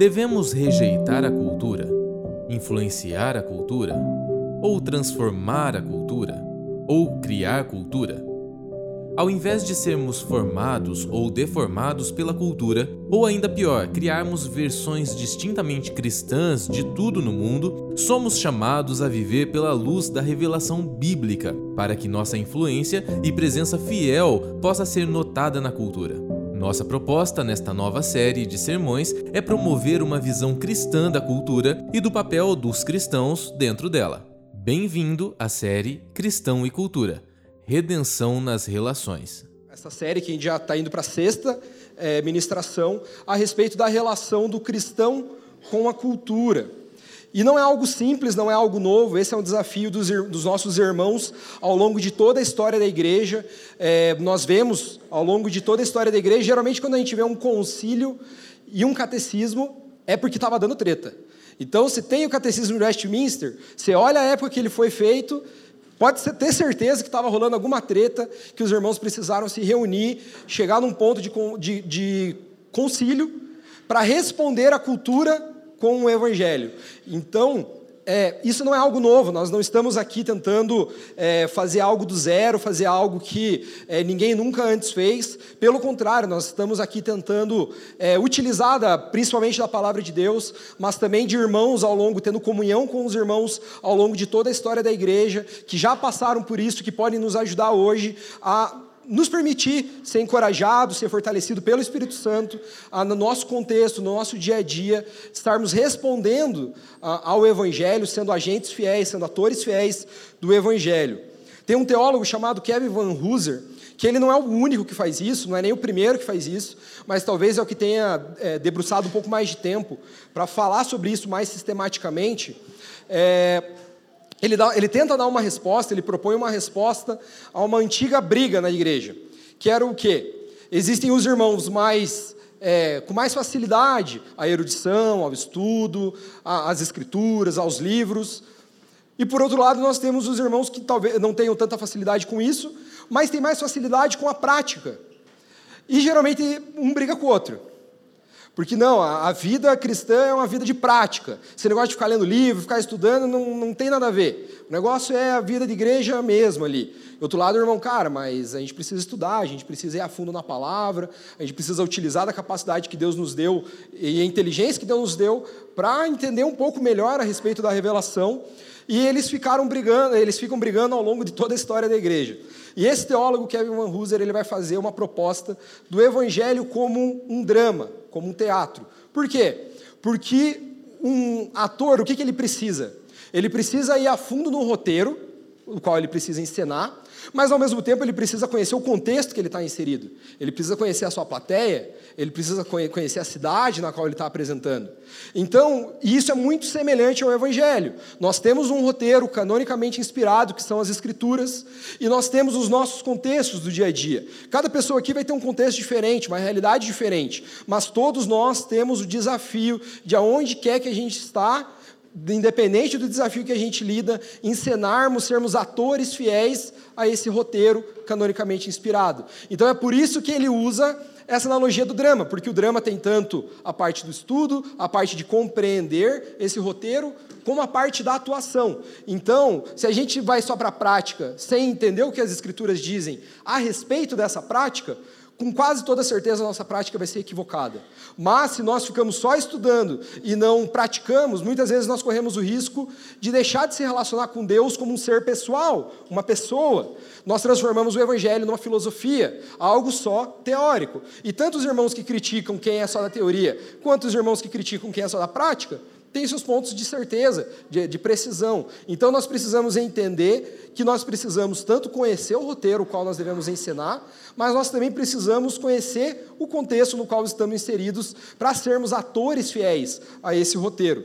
Devemos rejeitar a cultura, influenciar a cultura, ou transformar a cultura, ou criar cultura? Ao invés de sermos formados ou deformados pela cultura, ou ainda pior, criarmos versões distintamente cristãs de tudo no mundo, somos chamados a viver pela luz da revelação bíblica, para que nossa influência e presença fiel possa ser notada na cultura. Nossa proposta nesta nova série de sermões é promover uma visão cristã da cultura e do papel dos cristãos dentro dela. Bem-vindo à série Cristão e Cultura Redenção nas Relações. Essa série que já está indo para a sexta é, ministração a respeito da relação do cristão com a cultura. E não é algo simples, não é algo novo, esse é um desafio dos, dos nossos irmãos ao longo de toda a história da igreja. É, nós vemos ao longo de toda a história da igreja, geralmente quando a gente vê um concílio e um catecismo, é porque estava dando treta. Então, se tem o catecismo de Westminster, você olha a época que ele foi feito, Pode ter certeza que estava rolando alguma treta, que os irmãos precisaram se reunir, chegar num ponto de, de, de concílio, para responder à cultura com o evangelho. Então, é, isso não é algo novo, nós não estamos aqui tentando é, fazer algo do zero, fazer algo que é, ninguém nunca antes fez. Pelo contrário, nós estamos aqui tentando é, utilizar da, principalmente da palavra de Deus, mas também de irmãos ao longo, tendo comunhão com os irmãos ao longo de toda a história da igreja, que já passaram por isso, que podem nos ajudar hoje a nos permitir ser encorajado, ser fortalecido pelo Espírito Santo, no nosso contexto, no nosso dia a dia, estarmos respondendo ao Evangelho, sendo agentes fiéis, sendo atores fiéis do Evangelho. Tem um teólogo chamado Kevin Van Hooser, que ele não é o único que faz isso, não é nem o primeiro que faz isso, mas talvez é o que tenha é, debruçado um pouco mais de tempo para falar sobre isso mais sistematicamente. É, ele, dá, ele tenta dar uma resposta, ele propõe uma resposta a uma antiga briga na igreja, que era o quê? Existem os irmãos mais é, com mais facilidade à erudição, ao estudo, às escrituras, aos livros. E por outro lado, nós temos os irmãos que talvez não tenham tanta facilidade com isso, mas têm mais facilidade com a prática. E geralmente um briga com o outro. Porque não, a, vida cristã é uma vida de prática. Esse negócio de ficar lendo livro, ficar estudando, não, não tem nada a ver. O negócio é a vida de igreja mesmo ali. Do outro lado, irmão, cara, mas a gente precisa estudar, a gente precisa ir a fundo na palavra, a gente precisa utilizar da capacidade que Deus nos deu e a inteligência que Deus nos deu para entender um pouco melhor a respeito da revelação. E eles ficaram brigando, eles ficam brigando ao longo de toda a história da igreja. E esse teólogo, Kevin Van Hooser, ele vai fazer uma proposta do evangelho como um drama, como um teatro. Por quê? Porque um ator, o que, que ele precisa? Ele precisa ir a fundo no roteiro, o qual ele precisa encenar, mas ao mesmo tempo ele precisa conhecer o contexto que ele está inserido. Ele precisa conhecer a sua plateia, ele precisa conhecer a cidade na qual ele está apresentando. Então, isso é muito semelhante ao Evangelho. Nós temos um roteiro canonicamente inspirado, que são as Escrituras, e nós temos os nossos contextos do dia a dia. Cada pessoa aqui vai ter um contexto diferente, uma realidade diferente, mas todos nós temos o desafio de aonde quer que a gente está independente do desafio que a gente lida, encenarmos, sermos atores fiéis a esse roteiro canonicamente inspirado. Então é por isso que ele usa essa analogia do drama, porque o drama tem tanto a parte do estudo, a parte de compreender esse roteiro, como a parte da atuação. Então, se a gente vai só para a prática, sem entender o que as escrituras dizem a respeito dessa prática, com quase toda certeza a nossa prática vai ser equivocada. Mas se nós ficamos só estudando e não praticamos, muitas vezes nós corremos o risco de deixar de se relacionar com Deus como um ser pessoal, uma pessoa. Nós transformamos o evangelho numa filosofia, algo só teórico. E tanto os irmãos que criticam quem é só da teoria, quanto os irmãos que criticam quem é só da prática, tem seus pontos de certeza, de, de, precisão. Então nós precisamos entender que nós precisamos tanto conhecer o roteiro o qual nós devemos ensinar, mas nós também precisamos conhecer o contexto no qual estamos inseridos para sermos atores fiéis a esse roteiro.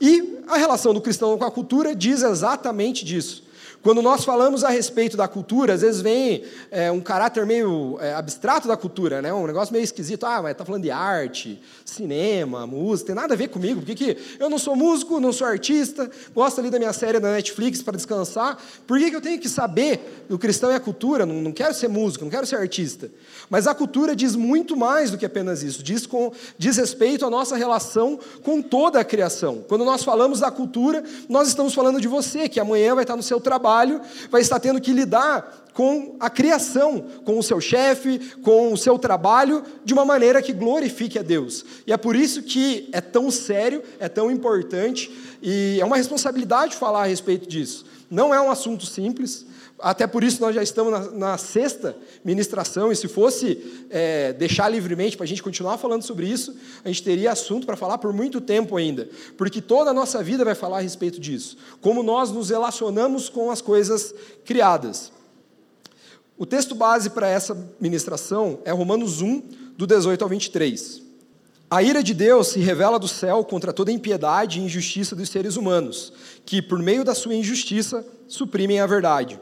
E a relação do cristão com a cultura diz exatamente disso. Quando nós falamos a respeito da cultura, às vezes vem é, um caráter meio é, abstrato da cultura, né? um negócio meio esquisito. Ah, mas está falando de arte, cinema, música, tem nada a ver comigo, porque que eu não sou músico, não sou artista, gosto ali da minha série da Netflix para descansar. Por que, que eu tenho que saber do cristão e a cultura? Não, não quero ser músico, não quero ser artista. Mas a cultura diz muito mais do que apenas isso, diz, com, diz respeito à nossa relação com toda a criação. Quando nós falamos da cultura, nós estamos falando de você, que amanhã vai estar no seu trabalho trabalho, vai estar tendo que lidar com a criação, com o seu chefe, com o seu trabalho, de uma maneira que glorifique a Deus. E é por isso que é tão sério, é tão importante, e é uma responsabilidade falar a respeito disso. Não é um assunto simples, até por isso nós já estamos na, na sexta ministração, e se fosse é, deixar livremente para a gente continuar falando sobre isso, a gente teria assunto para falar por muito tempo ainda, porque toda a nossa vida vai falar a respeito disso, como nós nos relacionamos com as coisas criadas. O texto base para essa ministração é Romanos 1, do 18 ao 23. A ira de Deus se revela do céu contra toda impiedade e injustiça dos seres humanos, que, por meio da sua injustiça, suprimem a verdade.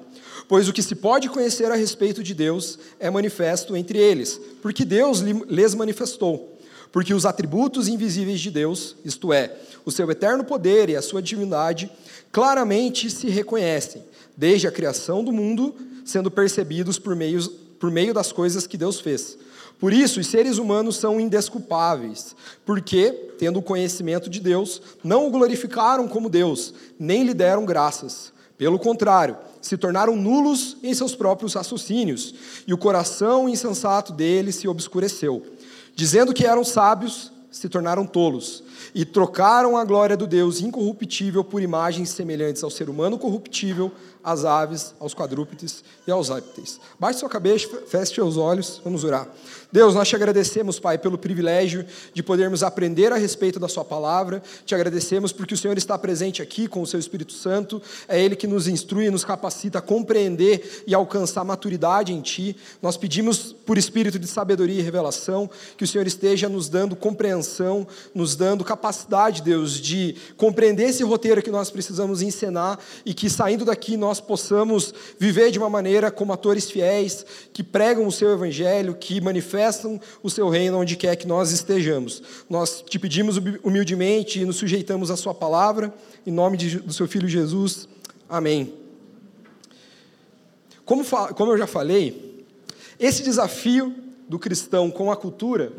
Pois o que se pode conhecer a respeito de Deus é manifesto entre eles, porque Deus lhes manifestou. Porque os atributos invisíveis de Deus, isto é, o seu eterno poder e a sua divindade, claramente se reconhecem, desde a criação do mundo, sendo percebidos por meio, por meio das coisas que Deus fez. Por isso, os seres humanos são indesculpáveis, porque, tendo o conhecimento de Deus, não o glorificaram como Deus, nem lhe deram graças. Pelo contrário, se tornaram nulos em seus próprios raciocínios, e o coração insensato deles se obscureceu. Dizendo que eram sábios, se tornaram tolos, e trocaram a glória do Deus incorruptível por imagens semelhantes ao ser humano corruptível, às aves, aos quadrúpedes e aos répteis. Baixe sua cabeça, feche seus olhos, vamos orar. Deus, nós te agradecemos, Pai, pelo privilégio de podermos aprender a respeito da Sua palavra. Te agradecemos porque o Senhor está presente aqui com o Seu Espírito Santo. É Ele que nos instrui nos capacita a compreender e alcançar maturidade em Ti. Nós pedimos, por espírito de sabedoria e revelação, que o Senhor esteja nos dando compreensão, nos dando capacidade, Deus, de compreender esse roteiro que nós precisamos ensinar e que saindo daqui nós possamos viver de uma maneira como atores fiéis, que pregam o Seu Evangelho, que manifestam manifestam o seu reino onde quer que nós estejamos. Nós te pedimos humildemente e nos sujeitamos à sua palavra, em nome de, do seu Filho Jesus. Amém. Como, como eu já falei, esse desafio do cristão com a cultura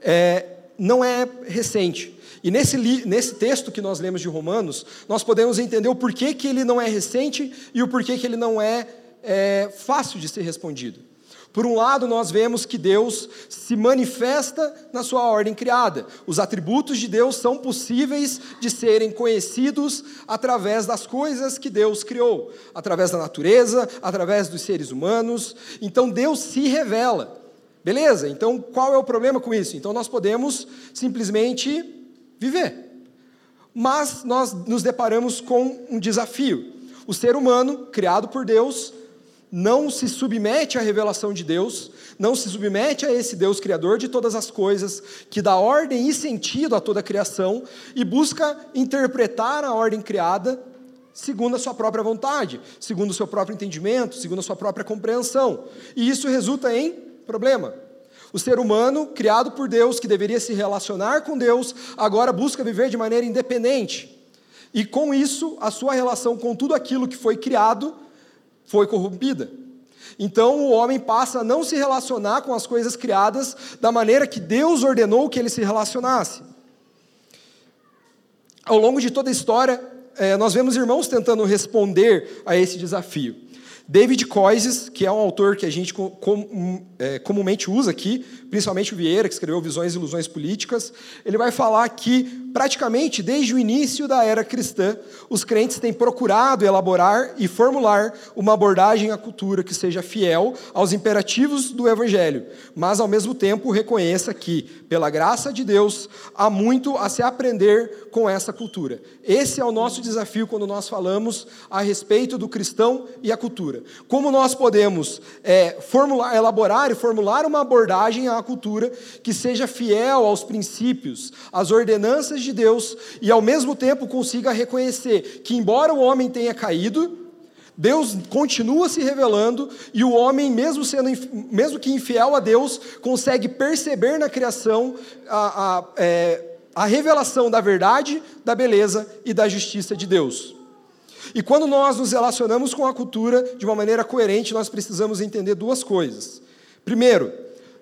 é, não é recente. E nesse, nesse texto que nós lemos de Romanos, nós podemos entender o porquê que ele não é recente e o porquê que ele não é, é fácil de ser respondido. Por um lado, nós vemos que Deus se manifesta na sua ordem criada. Os atributos de Deus são possíveis de serem conhecidos através das coisas que Deus criou, através da natureza, através dos seres humanos. Então Deus se revela. Beleza? Então qual é o problema com isso? Então nós podemos simplesmente viver. Mas nós nos deparamos com um desafio. O ser humano, criado por Deus, não se submete à revelação de Deus, não se submete a esse Deus criador de todas as coisas, que dá ordem e sentido a toda a criação e busca interpretar a ordem criada segundo a sua própria vontade, segundo o seu próprio entendimento, segundo a sua própria compreensão. E isso resulta em problema. O ser humano, criado por Deus, que deveria se relacionar com Deus, agora busca viver de maneira independente. E com isso, a sua relação com tudo aquilo que foi criado foi corrompida. Então o homem passa a não se relacionar com as coisas criadas da maneira que Deus ordenou que ele se relacionasse. Ao longo de toda a história, eh, nós vemos irmãos tentando responder a esse desafio. David Coises, que é um autor que a gente é, comumente usa aqui, principalmente o Vieira, que escreveu Visões e Ilusões Políticas, ele vai falar que, praticamente desde o início da era cristã, os crentes têm procurado elaborar e formular uma abordagem à cultura que seja fiel aos imperativos do Evangelho, mas, ao mesmo tempo, reconheça que, pela graça de Deus, há muito a se aprender com essa cultura. Esse é o nosso desafio quando nós falamos a respeito do cristão e a cultura. Como nós podemos é, formular, elaborar e formular uma abordagem à cultura que seja fiel aos princípios, às ordenanças de Deus e ao mesmo tempo consiga reconhecer que, embora o homem tenha caído, Deus continua se revelando e o homem, mesmo, sendo, mesmo que infiel a Deus, consegue perceber na criação a, a, é, a revelação da verdade, da beleza e da justiça de Deus. E quando nós nos relacionamos com a cultura de uma maneira coerente, nós precisamos entender duas coisas. Primeiro,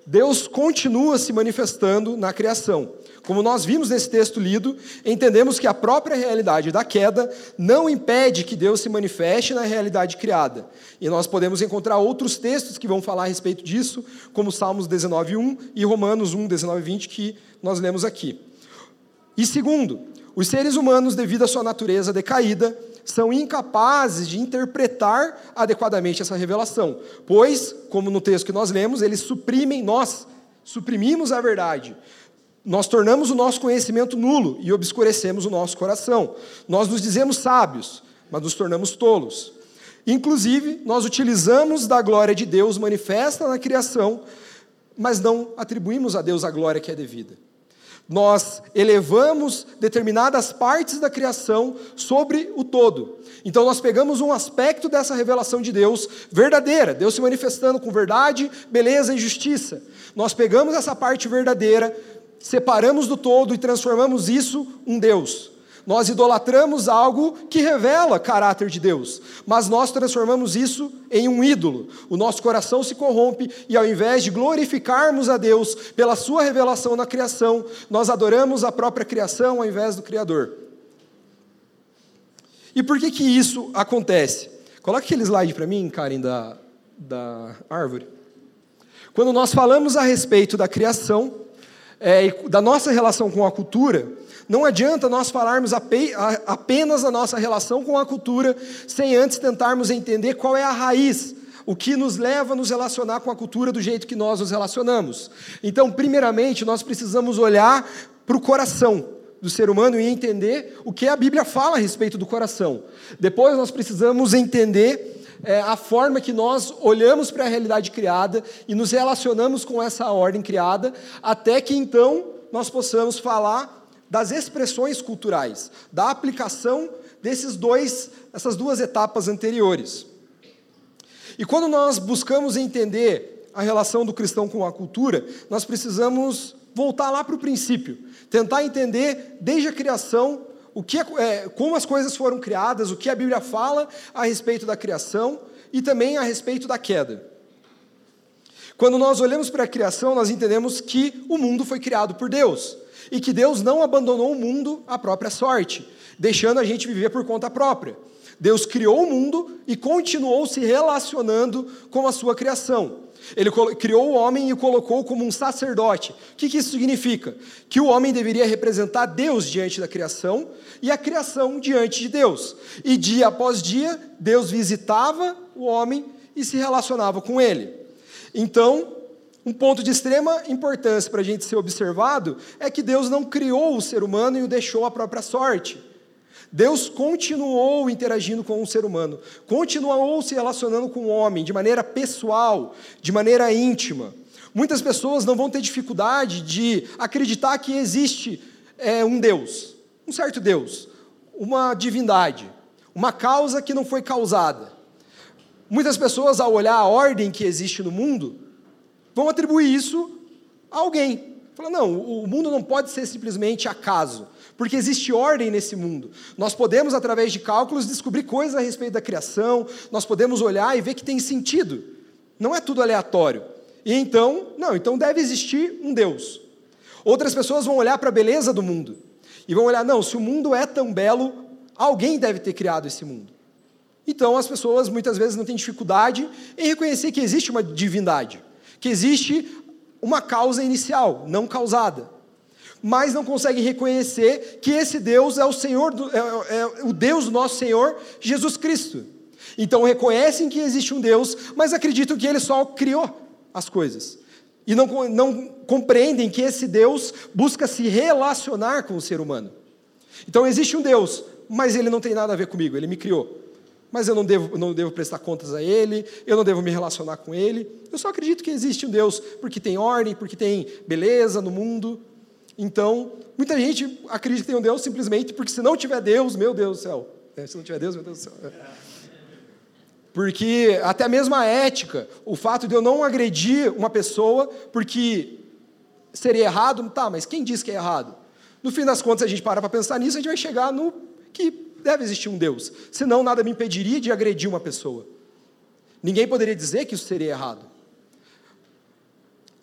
Deus continua se manifestando na criação. Como nós vimos nesse texto lido, entendemos que a própria realidade da queda não impede que Deus se manifeste na realidade criada. E nós podemos encontrar outros textos que vão falar a respeito disso, como Salmos 19:1 e Romanos 1, 19 20, que nós lemos aqui. E segundo, os seres humanos, devido à sua natureza decaída, são incapazes de interpretar adequadamente essa revelação, pois, como no texto que nós lemos, eles suprimem, nós suprimimos a verdade. Nós tornamos o nosso conhecimento nulo e obscurecemos o nosso coração. Nós nos dizemos sábios, mas nos tornamos tolos. Inclusive, nós utilizamos da glória de Deus manifesta na criação, mas não atribuímos a Deus a glória que é devida nós elevamos determinadas partes da criação sobre o todo. Então nós pegamos um aspecto dessa revelação de Deus verdadeira, Deus se manifestando com verdade, beleza e justiça. Nós pegamos essa parte verdadeira, separamos do todo e transformamos isso um Deus. Nós idolatramos algo que revela caráter de Deus, mas nós transformamos isso em um ídolo. O nosso coração se corrompe e, ao invés de glorificarmos a Deus pela Sua revelação na criação, nós adoramos a própria criação ao invés do Criador. E por que, que isso acontece? Coloque aquele slide para mim, Karen, da, da árvore. Quando nós falamos a respeito da criação, é, da nossa relação com a cultura, não adianta nós falarmos apenas da nossa relação com a cultura sem antes tentarmos entender qual é a raiz, o que nos leva a nos relacionar com a cultura do jeito que nós nos relacionamos. Então, primeiramente, nós precisamos olhar para o coração do ser humano e entender o que a Bíblia fala a respeito do coração. Depois, nós precisamos entender é, a forma que nós olhamos para a realidade criada e nos relacionamos com essa ordem criada, até que então nós possamos falar das expressões culturais, da aplicação desses dois, essas duas etapas anteriores. E quando nós buscamos entender a relação do cristão com a cultura, nós precisamos voltar lá para o princípio, tentar entender desde a criação o que é, é, como as coisas foram criadas, o que a Bíblia fala a respeito da criação e também a respeito da queda. Quando nós olhamos para a criação, nós entendemos que o mundo foi criado por Deus e que Deus não abandonou o mundo à própria sorte, deixando a gente viver por conta própria. Deus criou o mundo e continuou se relacionando com a sua criação. Ele criou o homem e o colocou como um sacerdote. O que, que isso significa? Que o homem deveria representar Deus diante da criação e a criação diante de Deus. E dia após dia, Deus visitava o homem e se relacionava com ele. Então, um ponto de extrema importância para a gente ser observado é que Deus não criou o ser humano e o deixou à própria sorte. Deus continuou interagindo com o ser humano, continuou se relacionando com o homem de maneira pessoal, de maneira íntima. Muitas pessoas não vão ter dificuldade de acreditar que existe é, um Deus, um certo Deus, uma divindade, uma causa que não foi causada. Muitas pessoas, ao olhar a ordem que existe no mundo, vão atribuir isso a alguém. Fala, não, o mundo não pode ser simplesmente acaso, porque existe ordem nesse mundo. Nós podemos, através de cálculos, descobrir coisas a respeito da criação, nós podemos olhar e ver que tem sentido. Não é tudo aleatório. E então, não, então deve existir um Deus. Outras pessoas vão olhar para a beleza do mundo e vão olhar, não, se o mundo é tão belo, alguém deve ter criado esse mundo. Então as pessoas muitas vezes não têm dificuldade em reconhecer que existe uma divindade que existe uma causa inicial, não causada. Mas não conseguem reconhecer que esse Deus é o Senhor, do, é, é o Deus nosso Senhor Jesus Cristo. Então reconhecem que existe um Deus, mas acreditam que Ele só criou as coisas. E não, não compreendem que esse Deus busca se relacionar com o ser humano. Então existe um Deus, mas ele não tem nada a ver comigo, ele me criou mas eu não devo, não devo prestar contas a Ele, eu não devo me relacionar com Ele. Eu só acredito que existe um Deus porque tem ordem, porque tem beleza no mundo. Então, muita gente acredita tem um Deus simplesmente porque se não tiver Deus, meu Deus do céu. É, se não tiver Deus, meu Deus do céu. É. Porque até mesmo a ética, o fato de eu não agredir uma pessoa porque seria errado, tá, mas quem diz que é errado? No fim das contas, a gente para para pensar nisso, a gente vai chegar no que deve existir um Deus. Senão, nada me impediria de agredir uma pessoa. Ninguém poderia dizer que isso seria errado.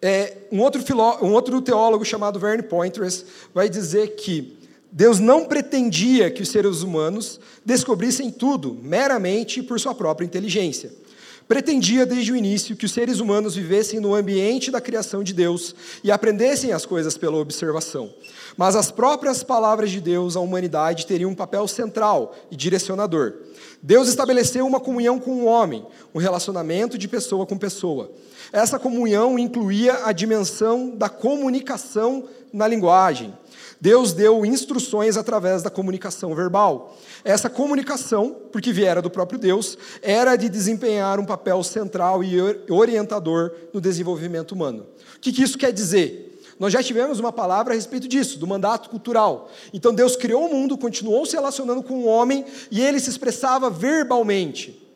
É, um, outro filó, um outro teólogo chamado Verne Poitras vai dizer que Deus não pretendia que os seres humanos descobrissem tudo meramente por sua própria inteligência. Pretendia desde o início que os seres humanos vivessem no ambiente da criação de Deus e aprendessem as coisas pela observação. Mas as próprias palavras de Deus à humanidade teriam um papel central e direcionador. Deus estabeleceu uma comunhão com o homem, um relacionamento de pessoa com pessoa. Essa comunhão incluía a dimensão da comunicação na linguagem. Deus deu instruções através da comunicação verbal. Essa comunicação, porque viera do próprio Deus, era de desempenhar um papel central e orientador no desenvolvimento humano. O que isso quer dizer? Nós já tivemos uma palavra a respeito disso, do mandato cultural. Então Deus criou o mundo, continuou se relacionando com o homem e ele se expressava verbalmente.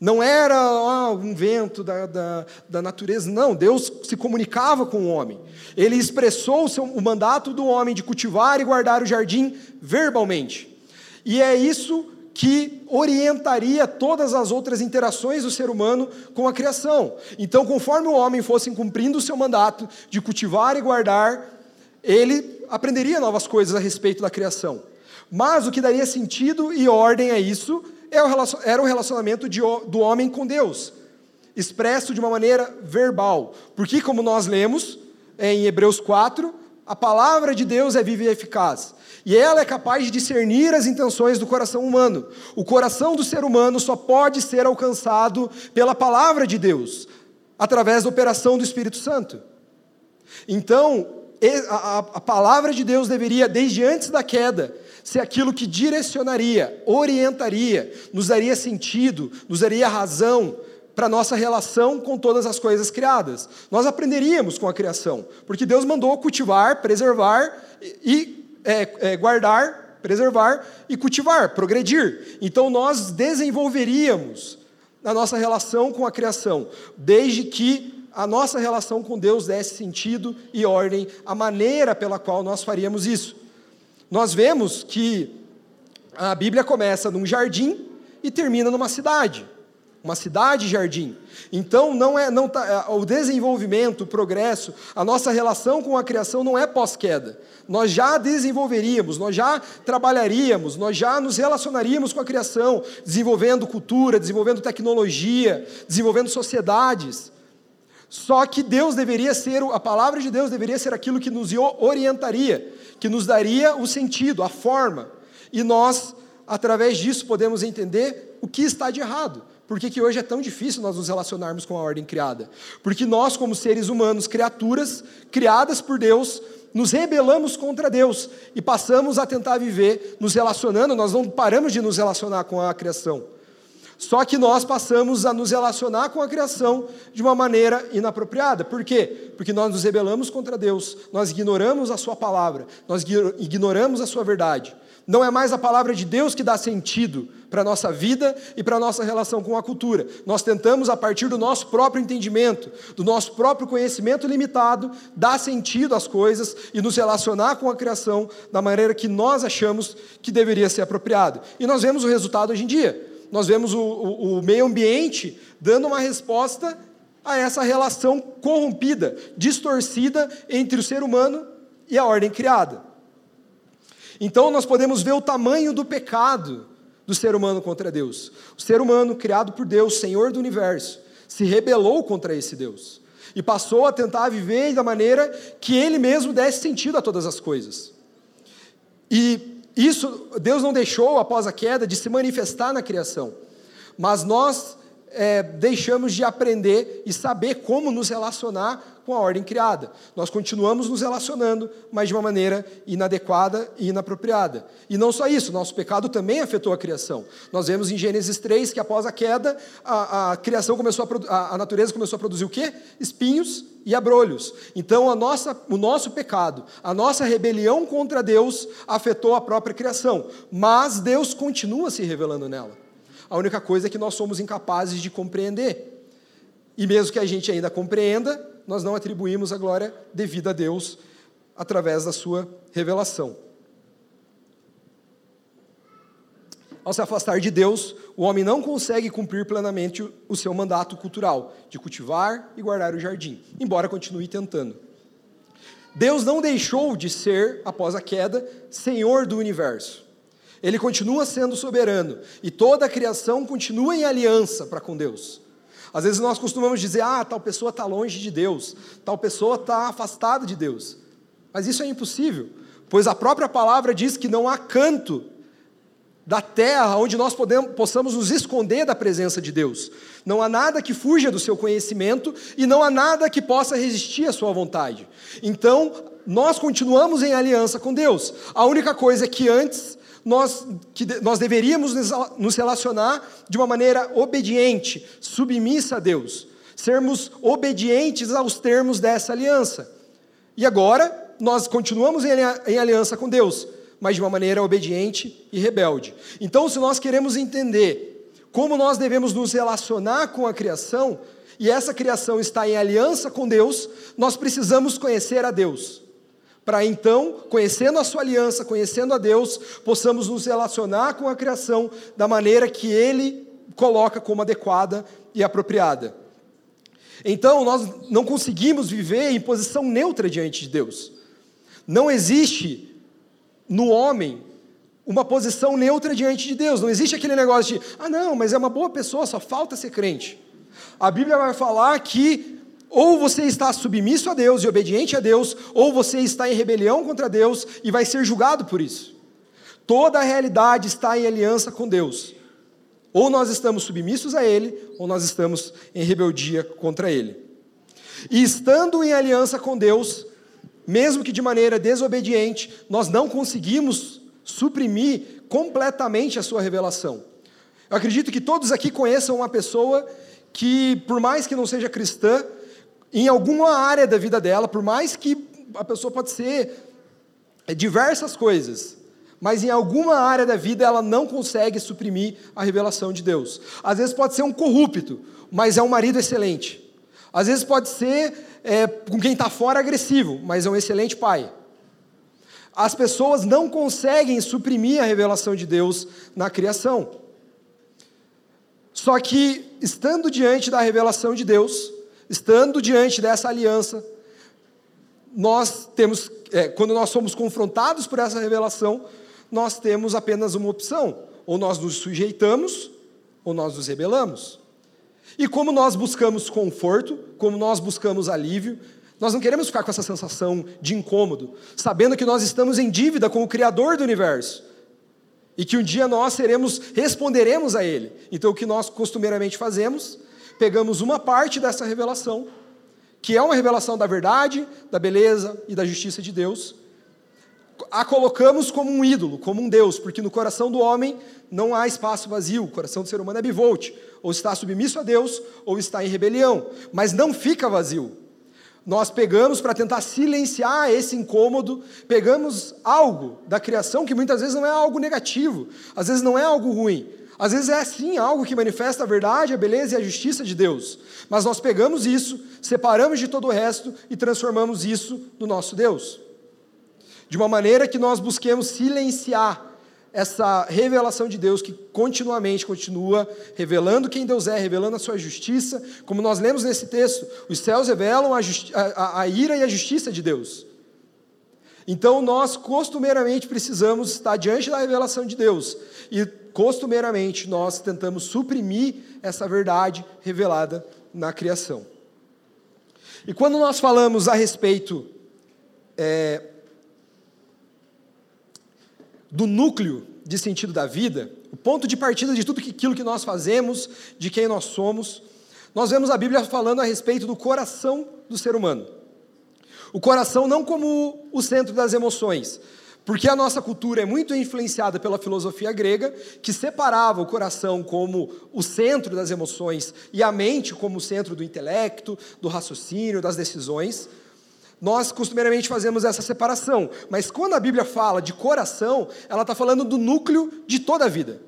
Não era ah, um vento da, da, da, natureza, não. Deus se comunicava com o homem. Ele expressou o, seu, o mandato do homem de cultivar e guardar o jardim verbalmente. E é isso que orientaria todas as outras interações do ser humano com a criação. Então, conforme o homem fosse cumprindo o seu mandato de cultivar e guardar, ele aprenderia novas coisas a respeito da criação. Mas o que daria sentido e ordem a isso era o relacionamento de, do homem com Deus, expresso de uma maneira verbal. Porque, como nós lemos é, em Hebreus 4, a palavra de Deus é viva e eficaz. E ela é capaz de discernir as intenções do coração humano. O coração do ser humano só pode ser alcançado pela palavra de Deus, através da operação do Espírito Santo. Então, a, a palavra de Deus deveria, desde antes da queda, ser aquilo que direcionaria, orientaria, nos daria sentido, nos daria razão para a nossa relação com todas as coisas criadas. Nós aprenderíamos com a criação, porque Deus mandou cultivar, preservar e é, é, guardar, preservar e cultivar, progredir. Então nós desenvolveríamos a nossa relação com a criação, desde que a nossa relação com Deus desse sentido e ordem, a maneira pela qual nós faríamos isso. Nós vemos que a Bíblia começa num jardim e termina numa cidade uma cidade jardim. Então não é não tá, é, o desenvolvimento, o progresso, a nossa relação com a criação não é pós-queda. Nós já desenvolveríamos, nós já trabalharíamos, nós já nos relacionaríamos com a criação, desenvolvendo cultura, desenvolvendo tecnologia, desenvolvendo sociedades. Só que Deus deveria ser, a palavra de Deus deveria ser aquilo que nos orientaria, que nos daria o sentido, a forma. E nós, através disso, podemos entender o que está de errado. Por que, que hoje é tão difícil nós nos relacionarmos com a ordem criada? Porque nós, como seres humanos, criaturas criadas por Deus, nos rebelamos contra Deus e passamos a tentar viver nos relacionando, nós não paramos de nos relacionar com a criação. Só que nós passamos a nos relacionar com a criação de uma maneira inapropriada. Por quê? Porque nós nos rebelamos contra Deus, nós ignoramos a Sua palavra, nós ignoramos a Sua verdade. Não é mais a palavra de Deus que dá sentido para a nossa vida e para a nossa relação com a cultura. Nós tentamos, a partir do nosso próprio entendimento, do nosso próprio conhecimento limitado, dar sentido às coisas e nos relacionar com a criação da maneira que nós achamos que deveria ser apropriado. E nós vemos o resultado hoje em dia. Nós vemos o, o, o meio ambiente dando uma resposta a essa relação corrompida, distorcida entre o ser humano e a ordem criada. Então nós podemos ver o tamanho do pecado do ser humano contra Deus. O ser humano, criado por Deus, Senhor do universo, se rebelou contra esse Deus e passou a tentar viver da maneira que ele mesmo desse sentido a todas as coisas. E isso, Deus não deixou, após a queda, de se manifestar na criação, mas nós é, deixamos de aprender e saber como nos relacionar com a ordem criada. Nós continuamos nos relacionando, mas de uma maneira inadequada e inapropriada. E não só isso, nosso pecado também afetou a criação. Nós vemos em Gênesis 3 que após a queda, a, a criação começou a, a natureza começou a produzir o quê? Espinhos e abrolhos. Então, nossa, o nosso pecado, a nossa rebelião contra Deus afetou a própria criação, mas Deus continua se revelando nela. A única coisa é que nós somos incapazes de compreender. E mesmo que a gente ainda compreenda, nós não atribuímos a glória devida a Deus através da sua revelação. Ao se afastar de Deus, o homem não consegue cumprir plenamente o seu mandato cultural de cultivar e guardar o jardim, embora continue tentando. Deus não deixou de ser, após a queda, Senhor do universo. Ele continua sendo soberano e toda a criação continua em aliança para com Deus. Às vezes nós costumamos dizer, ah, tal pessoa está longe de Deus, tal pessoa está afastada de Deus. Mas isso é impossível, pois a própria palavra diz que não há canto da terra onde nós podemos, possamos nos esconder da presença de Deus. Não há nada que fuja do seu conhecimento e não há nada que possa resistir à sua vontade. Então, nós continuamos em aliança com Deus. A única coisa é que antes nós, que nós deveríamos nos relacionar de uma maneira obediente, submissa a Deus, sermos obedientes aos termos dessa aliança. E agora, nós continuamos em aliança com Deus, mas de uma maneira obediente e rebelde. Então, se nós queremos entender como nós devemos nos relacionar com a criação, e essa criação está em aliança com Deus, nós precisamos conhecer a Deus. Para então, conhecendo a sua aliança, conhecendo a Deus, possamos nos relacionar com a criação da maneira que Ele coloca como adequada e apropriada. Então, nós não conseguimos viver em posição neutra diante de Deus. Não existe no homem uma posição neutra diante de Deus. Não existe aquele negócio de, ah, não, mas é uma boa pessoa, só falta ser crente. A Bíblia vai falar que ou você está submisso a Deus e obediente a Deus, ou você está em rebelião contra Deus e vai ser julgado por isso. Toda a realidade está em aliança com Deus. Ou nós estamos submissos a Ele, ou nós estamos em rebeldia contra Ele. E estando em aliança com Deus, mesmo que de maneira desobediente, nós não conseguimos suprimir completamente a sua revelação. Eu acredito que todos aqui conheçam uma pessoa que, por mais que não seja cristã, em alguma área da vida dela, por mais que a pessoa pode ser diversas coisas, mas em alguma área da vida ela não consegue suprimir a revelação de Deus. Às vezes pode ser um corrupto, mas é um marido excelente. Às vezes pode ser é, com quem está fora agressivo, mas é um excelente pai. As pessoas não conseguem suprimir a revelação de Deus na criação. Só que, estando diante da revelação de Deus, estando diante dessa aliança, nós temos, é, quando nós somos confrontados por essa revelação, nós temos apenas uma opção: ou nós nos sujeitamos, ou nós nos rebelamos. E como nós buscamos conforto, como nós buscamos alívio, nós não queremos ficar com essa sensação de incômodo, sabendo que nós estamos em dívida com o Criador do universo e que um dia nós seremos, responderemos a Ele. Então, o que nós costumeiramente fazemos, pegamos uma parte dessa revelação, que é uma revelação da verdade, da beleza e da justiça de Deus, a colocamos como um ídolo, como um Deus, porque no coração do homem não há espaço vazio, o coração do ser humano é bivolt, ou está submisso a Deus, ou está em rebelião, mas não fica vazio. Nós pegamos para tentar silenciar esse incômodo, pegamos algo da criação que muitas vezes não é algo negativo, às vezes não é algo ruim, às vezes é sim algo que manifesta a verdade, a beleza e a justiça de Deus, mas nós pegamos isso, separamos de todo o resto e transformamos isso no nosso Deus. De uma maneira que nós busquemos silenciar essa revelação de Deus que continuamente continua revelando quem Deus é, revelando a sua justiça, como nós lemos nesse texto, os céus revelam a, a, a ira e a justiça de Deus. Então nós costumeiramente precisamos estar diante da revelação de Deus e costumeiramente nós tentamos suprimir essa verdade revelada na criação. E quando nós falamos a respeito é, do núcleo de sentido da vida, o ponto de partida de tudo aquilo que nós fazemos, de quem nós somos, nós vemos a Bíblia falando a respeito do coração do ser humano. O coração não como o centro das emoções, porque a nossa cultura é muito influenciada pela filosofia grega, que separava o coração como o centro das emoções e a mente como o centro do intelecto, do raciocínio, das decisões. Nós costumeiramente fazemos essa separação, mas quando a Bíblia fala de coração, ela está falando do núcleo de toda a vida.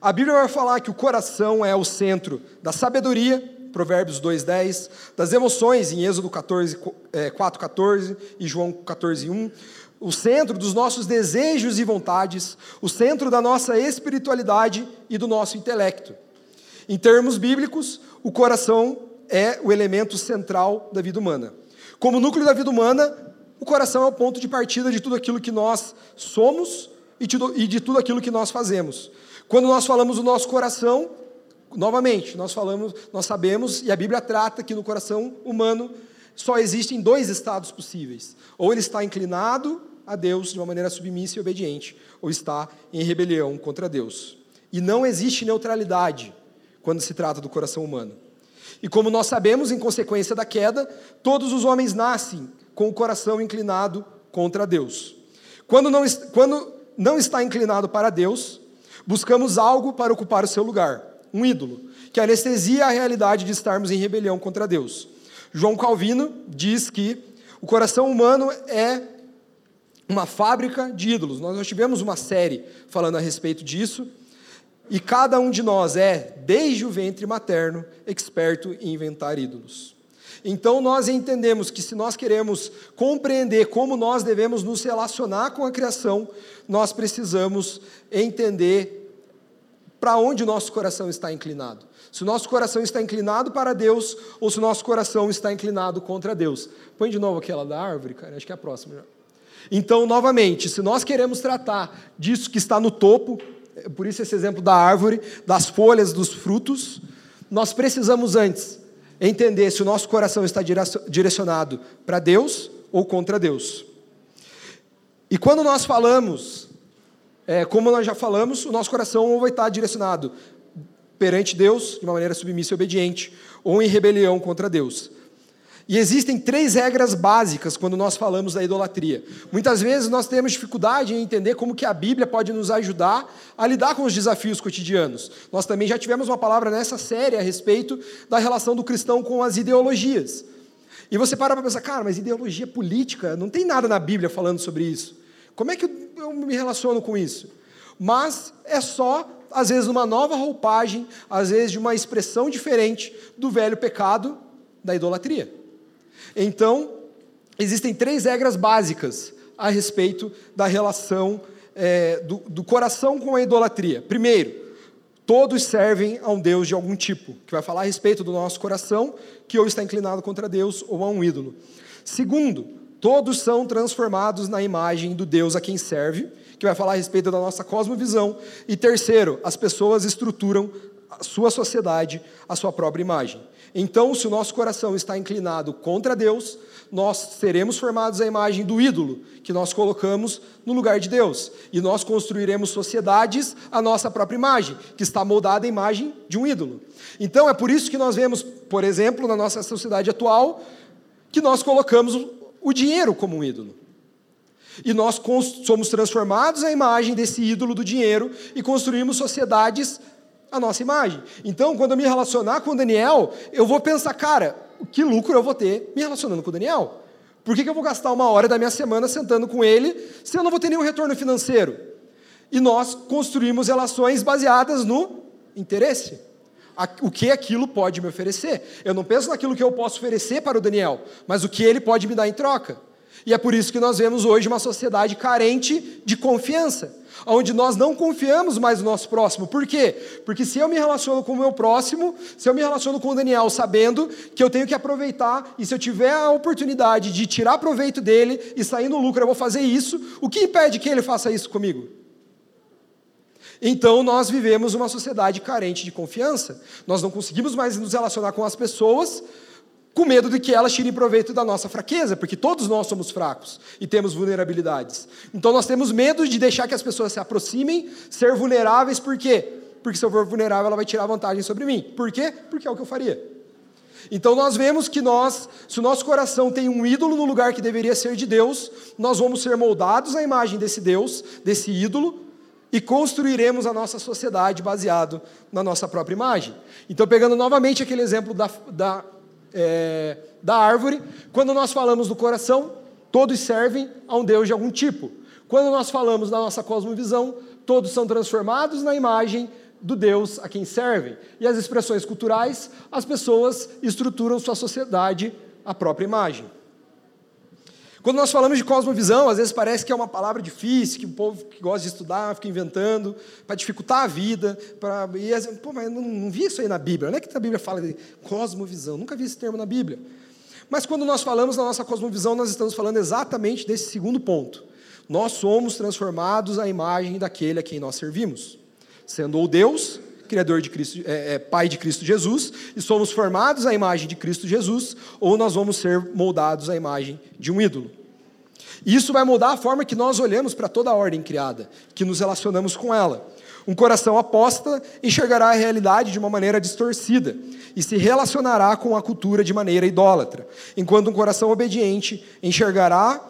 A Bíblia vai falar que o coração é o centro da sabedoria, Provérbios 2,10, das emoções, em Êxodo 14, 4,14 e João 14,1, o centro dos nossos desejos e vontades, o centro da nossa espiritualidade e do nosso intelecto. Em termos bíblicos, o coração é o elemento central da vida humana. Como núcleo da vida humana, o coração é o ponto de partida de tudo aquilo que nós somos e de tudo aquilo que nós fazemos. Quando nós falamos do nosso coração, novamente, nós falamos, nós sabemos e a Bíblia trata que no coração humano só existem dois estados possíveis. Ou ele está inclinado a Deus de uma maneira submissa e obediente, ou está em rebelião contra Deus. E não existe neutralidade quando se trata do coração humano. E como nós sabemos, em consequência da queda, todos os homens nascem com o coração inclinado contra Deus. Quando não, quando não está inclinado para Deus, buscamos algo para ocupar o seu lugar, um ídolo, que anestesia a realidade de estarmos em rebelião contra Deus. João Calvino diz que o coração humano é uma fábrica de ídolos. Nós tivemos uma série falando a respeito disso. E cada um de nós é, desde o ventre materno, experto em inventar ídolos. Então nós entendemos que se nós queremos compreender como nós devemos nos relacionar com a criação, nós precisamos entender para onde o nosso coração está inclinado. Se o nosso coração está inclinado para Deus ou se o nosso coração está inclinado contra Deus. Põe de novo aquela da árvore, cara, acho que é a próxima. Já. Então, novamente, se nós queremos tratar disso que está no topo, é por isso esse exemplo da árvore, das folhas, dos frutos, nós precisamos antes entender se o nosso coração está direcionado para Deus ou contra Deus. E quando nós falamos, é, como nós já falamos, o nosso coração ou vai estar direcionado perante Deus, de uma maneira submissa e obediente, ou em rebelião contra Deus. E existem três regras básicas quando nós falamos da idolatria. Muitas vezes nós temos dificuldade em entender como que a Bíblia pode nos ajudar a lidar com os desafios cotidianos. Nós também já tivemos uma palavra nessa série a respeito da relação do cristão com as ideologias. E você para para pensar, cara, mas ideologia política, não tem nada na Bíblia falando sobre isso. Como é que eu me relaciono com isso? Mas é só, às vezes, uma nova roupagem, às vezes, de uma expressão diferente do velho pecado da idolatria. Então, existem três regras básicas a respeito da relação é, do, do coração com a idolatria. Primeiro, todos servem a um Deus de algum tipo, que vai falar a respeito do nosso coração, que ou está inclinado contra Deus ou a um ídolo. Segundo, todos são transformados na imagem do Deus a quem serve, que vai falar a respeito da nossa cosmovisão. E terceiro, as pessoas estruturam a sua sociedade à sua própria imagem. Então, se o nosso coração está inclinado contra Deus, nós seremos formados à imagem do ídolo que nós colocamos no lugar de Deus. E nós construiremos sociedades à nossa própria imagem, que está moldada à imagem de um ídolo. Então, é por isso que nós vemos, por exemplo, na nossa sociedade atual, que nós colocamos o dinheiro como um ídolo. E nós somos transformados à imagem desse ídolo do dinheiro e construímos sociedades a nossa imagem. Então, quando eu me relacionar com o Daniel, eu vou pensar, cara, que lucro eu vou ter me relacionando com o Daniel? Por que, que eu vou gastar uma hora da minha semana sentando com ele se eu não vou ter nenhum retorno financeiro? E nós construímos relações baseadas no interesse. O que aquilo pode me oferecer? Eu não penso naquilo que eu posso oferecer para o Daniel, mas o que ele pode me dar em troca. E é por isso que nós vemos hoje uma sociedade carente de confiança onde nós não confiamos mais no nosso próximo. Por quê? Porque se eu me relaciono com o meu próximo, se eu me relaciono com o Daniel sabendo que eu tenho que aproveitar, e se eu tiver a oportunidade de tirar proveito dele e sair no lucro, eu vou fazer isso, o que impede que ele faça isso comigo? Então nós vivemos uma sociedade carente de confiança. Nós não conseguimos mais nos relacionar com as pessoas com medo de que elas tirem proveito da nossa fraqueza, porque todos nós somos fracos e temos vulnerabilidades. Então nós temos medo de deixar que as pessoas se aproximem, ser vulneráveis, por quê? Porque se eu for vulnerável, ela vai tirar vantagem sobre mim. Por quê? Porque é o que eu faria. Então nós vemos que nós, se o nosso coração tem um ídolo no lugar que deveria ser de Deus, nós vamos ser moldados à imagem desse Deus, desse ídolo, e construiremos a nossa sociedade baseado na nossa própria imagem. Então, pegando novamente aquele exemplo da, da é, da árvore. Quando nós falamos do coração, todos servem a um Deus de algum tipo. Quando nós falamos da nossa cosmovisão, todos são transformados na imagem do Deus a quem servem. E as expressões culturais, as pessoas estruturam sua sociedade à própria imagem. Quando nós falamos de cosmovisão, às vezes parece que é uma palavra difícil, que o povo que gosta de estudar fica inventando para dificultar a vida. Pra, e, pô, mas não, não vi isso aí na Bíblia. Não é que a Bíblia fala de cosmovisão, nunca vi esse termo na Bíblia. Mas quando nós falamos da nossa cosmovisão, nós estamos falando exatamente desse segundo ponto. Nós somos transformados à imagem daquele a quem nós servimos, sendo ou Deus, criador de Cristo, é, é, Pai de Cristo Jesus, e somos formados à imagem de Cristo Jesus, ou nós vamos ser moldados à imagem de um ídolo. Isso vai mudar a forma que nós olhamos para toda a ordem criada, que nos relacionamos com ela. Um coração apóstata enxergará a realidade de uma maneira distorcida e se relacionará com a cultura de maneira idólatra, enquanto um coração obediente enxergará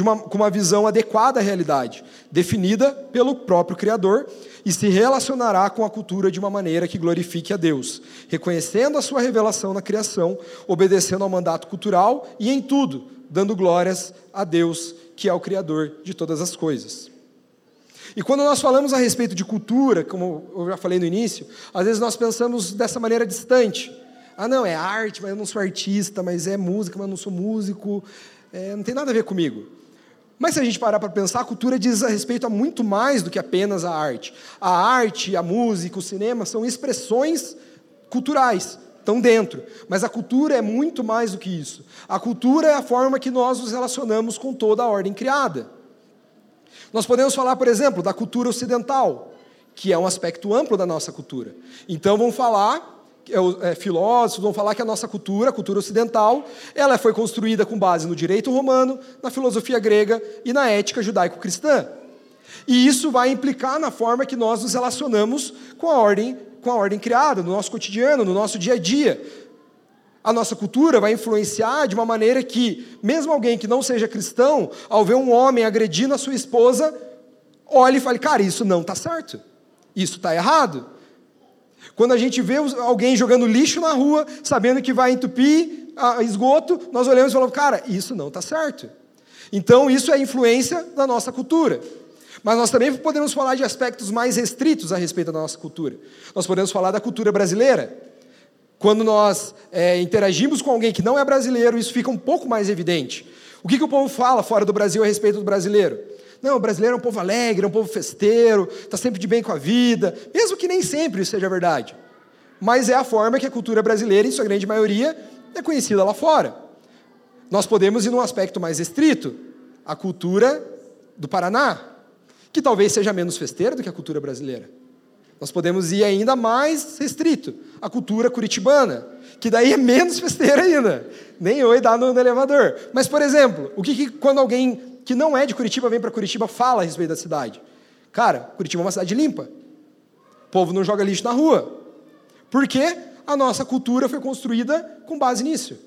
uma, com uma visão adequada à realidade, definida pelo próprio Criador, e se relacionará com a cultura de uma maneira que glorifique a Deus, reconhecendo a sua revelação na criação, obedecendo ao mandato cultural e em tudo, dando glórias a Deus, que é o Criador de todas as coisas. E quando nós falamos a respeito de cultura, como eu já falei no início, às vezes nós pensamos dessa maneira distante. Ah, não, é arte, mas eu não sou artista, mas é música, mas eu não sou músico, é, não tem nada a ver comigo. Mas se a gente parar para pensar, a cultura diz a respeito a muito mais do que apenas a arte. A arte, a música, o cinema são expressões culturais, estão dentro. Mas a cultura é muito mais do que isso. A cultura é a forma que nós nos relacionamos com toda a ordem criada. Nós podemos falar, por exemplo, da cultura ocidental, que é um aspecto amplo da nossa cultura. Então vamos falar é, é, filósofos vão falar que a nossa cultura, a cultura ocidental, ela foi construída com base no direito romano, na filosofia grega e na ética judaico-cristã. E isso vai implicar na forma que nós nos relacionamos com a ordem, com a ordem criada, no nosso cotidiano, no nosso dia a dia. A nossa cultura vai influenciar de uma maneira que, mesmo alguém que não seja cristão, ao ver um homem agredindo a sua esposa, olhe e fale: cara, isso não está certo, isso está errado. Quando a gente vê alguém jogando lixo na rua, sabendo que vai entupir esgoto, nós olhamos e falamos, cara, isso não está certo. Então, isso é influência da nossa cultura. Mas nós também podemos falar de aspectos mais restritos a respeito da nossa cultura. Nós podemos falar da cultura brasileira. Quando nós é, interagimos com alguém que não é brasileiro, isso fica um pouco mais evidente. O que, que o povo fala fora do Brasil a respeito do brasileiro? Não, o brasileiro é um povo alegre, é um povo festeiro, está sempre de bem com a vida, mesmo que nem sempre isso seja verdade. Mas é a forma que a cultura brasileira, em sua grande maioria, é conhecida lá fora. Nós podemos ir num aspecto mais estrito, a cultura do Paraná, que talvez seja menos festeira do que a cultura brasileira. Nós podemos ir ainda mais restrito, a cultura curitibana, que daí é menos festeira ainda. Nem oi dá no, elevador. Mas, por exemplo, o que, que quando alguém que não é de Curitiba vem para Curitiba fala a respeito da cidade. Cara, Curitiba é uma cidade limpa. O povo não joga lixo na rua. Porque a nossa cultura foi construída com base nisso.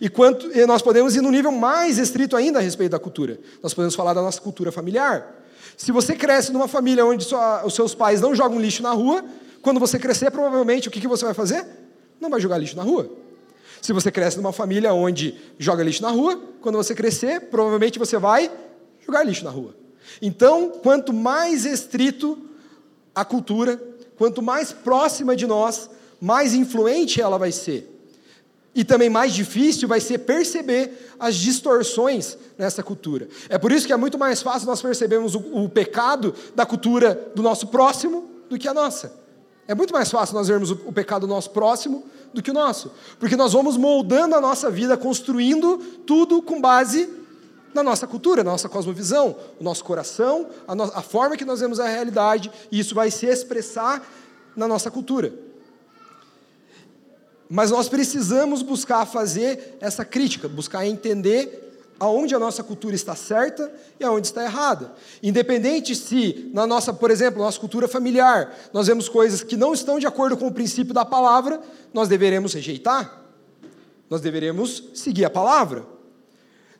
E, quanto, e nós podemos ir num nível mais estrito ainda a respeito da cultura. Nós podemos falar da nossa cultura familiar. Se você cresce numa família onde sua, os seus pais não jogam lixo na rua, quando você crescer, provavelmente o que, que você vai fazer? Não vai jogar lixo na rua. Se você cresce numa família onde joga lixo na rua, quando você crescer, provavelmente você vai jogar lixo na rua. Então, quanto mais estrito a cultura, quanto mais próxima de nós, mais influente ela vai ser. E também mais difícil vai ser perceber as distorções nessa cultura. É por isso que é muito mais fácil nós percebermos o, o pecado da cultura do nosso próximo do que a nossa. É muito mais fácil nós vermos o, o pecado do nosso próximo do que o nosso. Porque nós vamos moldando a nossa vida, construindo tudo com base na nossa cultura, na nossa cosmovisão, o nosso coração, a, no a forma que nós vemos a realidade, e isso vai se expressar na nossa cultura. Mas nós precisamos buscar fazer essa crítica, buscar entender aonde a nossa cultura está certa e aonde está errada. Independente se, na nossa, por exemplo, nossa cultura familiar, nós vemos coisas que não estão de acordo com o princípio da palavra, nós deveremos rejeitar. Nós deveremos seguir a palavra.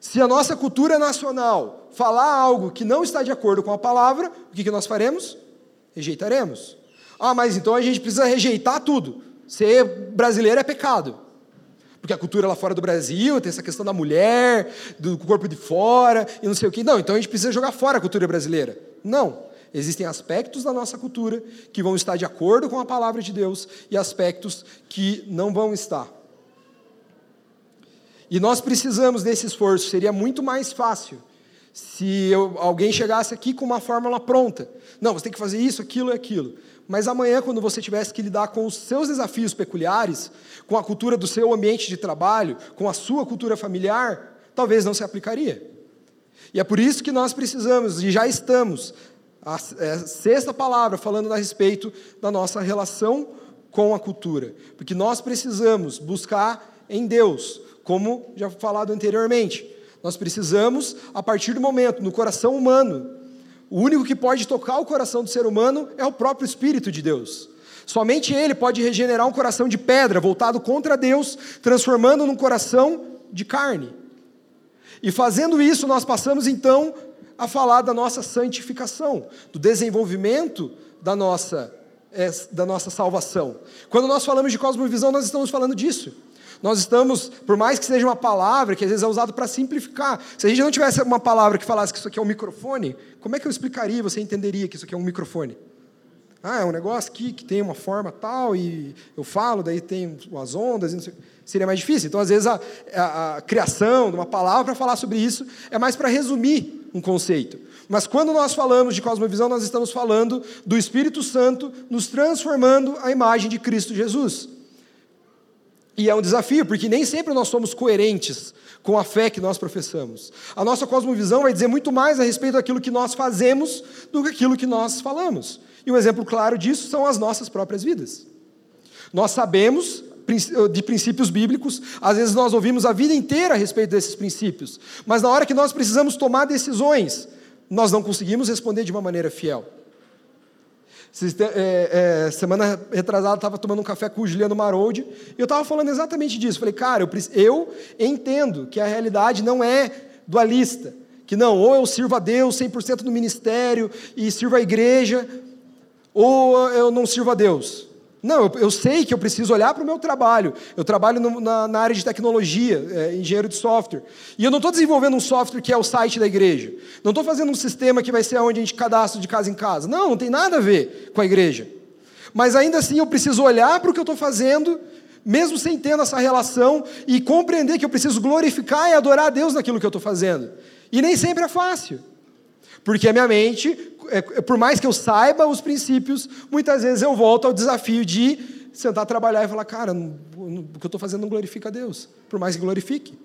Se a nossa cultura nacional falar algo que não está de acordo com a palavra, o que, que nós faremos? Rejeitaremos. Ah, mas então a gente precisa rejeitar tudo. Ser brasileiro é pecado. Porque a cultura lá fora do Brasil tem essa questão da mulher, do corpo de fora e não sei o quê. Não, então a gente precisa jogar fora a cultura brasileira. Não. Existem aspectos da nossa cultura que vão estar de acordo com a palavra de Deus e aspectos que não vão estar. E nós precisamos desse esforço. Seria muito mais fácil se eu, alguém chegasse aqui com uma fórmula pronta. Não, você tem que fazer isso, aquilo e aquilo. Mas amanhã, quando você tivesse que lidar com os seus desafios peculiares, com a cultura do seu ambiente de trabalho, com a sua cultura familiar, talvez não se aplicaria. E é por isso que nós precisamos, e já estamos, a, é, sexta palavra falando a respeito da nossa relação com a cultura. Porque nós precisamos buscar em Deus, como já falado anteriormente. Nós precisamos, a partir do momento, no coração humano, o único que pode tocar o coração do ser humano é o próprio Espírito de Deus. Somente Ele pode regenerar um coração de pedra, voltado contra Deus, transformando num coração de carne. E fazendo isso, nós passamos então a falar da nossa santificação, do desenvolvimento da nossa, é, da nossa salvação. Quando nós falamos de cosmovisão, nós estamos falando disso. Nós estamos, por mais que seja uma palavra que às vezes é usada para simplificar, se a gente não tivesse uma palavra que falasse que isso aqui é um microfone, como é que eu explicaria, você entenderia que isso aqui é um microfone? Ah, é um negócio aqui que tem uma forma tal, e eu falo, daí tem as ondas, seria mais difícil. Então, às vezes, a, a, a criação de uma palavra para falar sobre isso é mais para resumir um conceito. Mas quando nós falamos de cosmovisão, nós estamos falando do Espírito Santo nos transformando à imagem de Cristo Jesus. E é um desafio, porque nem sempre nós somos coerentes com a fé que nós professamos. A nossa cosmovisão vai dizer muito mais a respeito daquilo que nós fazemos do que aquilo que nós falamos. E um exemplo claro disso são as nossas próprias vidas. Nós sabemos de princípios bíblicos, às vezes nós ouvimos a vida inteira a respeito desses princípios, mas na hora que nós precisamos tomar decisões, nós não conseguimos responder de uma maneira fiel. É, é, semana retrasada, estava tomando um café com o Juliano Maroldi, e eu estava falando exatamente disso. Falei, cara, eu, eu entendo que a realidade não é dualista, que não, ou eu sirvo a Deus 100% no ministério e sirvo a igreja, ou eu não sirvo a Deus. Não, eu, eu, sei que eu preciso olhar para o meu trabalho. Eu trabalho no, na, na, área de tecnologia, é, engenheiro de software. E eu não estou desenvolvendo um software que é o site da igreja. Não estou fazendo um sistema que vai ser onde a gente cadastra de casa em casa. Não, não tem nada a ver com a igreja. Mas ainda assim eu preciso olhar para o que eu estou fazendo, mesmo sem ter essa relação, e compreender que eu preciso glorificar e adorar a Deus naquilo que eu estou fazendo. E nem sempre é fácil. Porque a minha mente é, é, por mais que eu saiba os princípios, muitas vezes eu volto ao desafio de sentar, trabalhar e falar, cara, o que eu estou fazendo não glorifica a Deus, por mais que glorifique.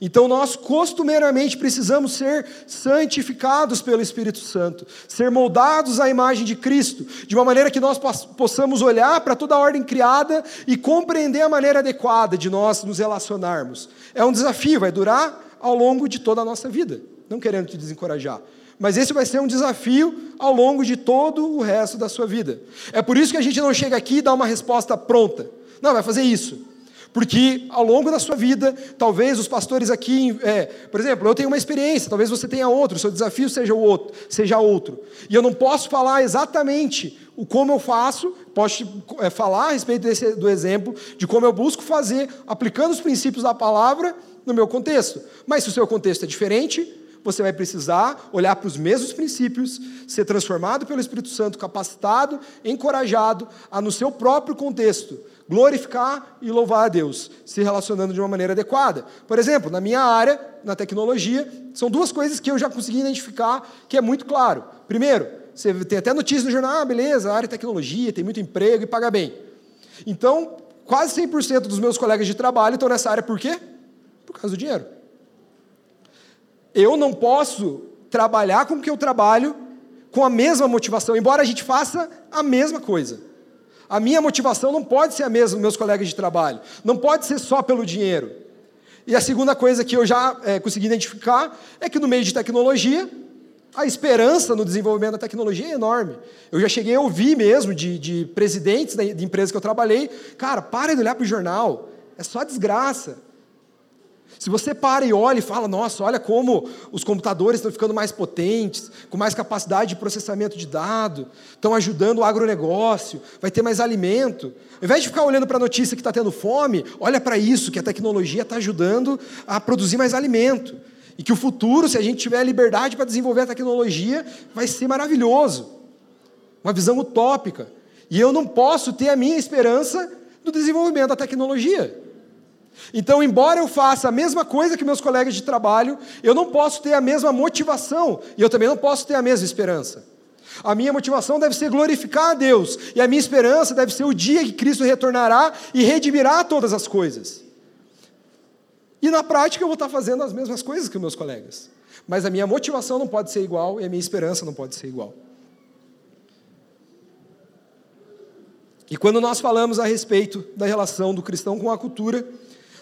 Então nós costumeiramente precisamos ser santificados pelo Espírito Santo, ser moldados à imagem de Cristo, de uma maneira que nós possamos olhar para toda a ordem criada e compreender a maneira adequada de nós nos relacionarmos. É um desafio, vai durar ao longo de toda a nossa vida, não querendo te desencorajar mas esse vai ser um desafio ao longo de todo o resto da sua vida. É por isso que a gente não chega aqui e dá uma resposta pronta. Não, vai fazer isso. Porque ao longo da sua vida, talvez os pastores aqui, é, por exemplo, eu tenho uma experiência, talvez você tenha outro, seu desafio seja, outro, seja outro. E eu não posso falar exatamente o como eu faço, posso é, falar a respeito desse, do exemplo de como eu busco fazer, aplicando os princípios da palavra no meu contexto. Mas se o seu contexto é diferente, você vai precisar olhar para os mesmos princípios, ser transformado pelo Espírito Santo, capacitado, encorajado a, no seu próprio contexto, glorificar e louvar a Deus, se relacionando de uma maneira adequada. Por exemplo, na minha área, na tecnologia, são duas coisas que eu já consegui identificar que é muito claro. Primeiro, você tem até notícia no jornal, ah, beleza, a área de tecnologia, tem muito emprego e paga bem. Então, quase 100% dos meus colegas de trabalho estão nessa área por quê? Por causa do dinheiro. Eu não posso trabalhar com o que eu trabalho com a mesma motivação, embora a gente faça a mesma coisa. A minha motivação não pode ser a mesma dos meus colegas de trabalho, não pode ser só pelo dinheiro. E a segunda coisa que eu já é, consegui identificar é que no meio de tecnologia, a esperança no desenvolvimento da tecnologia é enorme. Eu já cheguei a ouvir mesmo de, de presidentes de empresas que eu trabalhei, cara, para de olhar para o jornal, é só desgraça. Se você para e olha e fala, nossa, olha como os computadores estão ficando mais potentes, com mais capacidade de processamento de dado, estão ajudando o agronegócio, vai ter mais alimento. Ao invés de ficar olhando para a notícia que está tendo fome, olha para isso, que a tecnologia está ajudando a produzir mais alimento. E que o futuro, se a gente tiver liberdade para desenvolver a tecnologia, vai ser maravilhoso. Uma visão utópica. E eu não posso ter a minha esperança no desenvolvimento da tecnologia. Então, embora eu faça a mesma coisa que meus colegas de trabalho, eu não posso ter a mesma motivação e eu também não posso ter a mesma esperança. A minha motivação deve ser glorificar a Deus, e a minha esperança deve ser o dia que Cristo retornará e redimirá todas as coisas. E na prática eu vou estar fazendo as mesmas coisas que meus colegas, mas a minha motivação não pode ser igual e a minha esperança não pode ser igual. E quando nós falamos a respeito da relação do cristão com a cultura,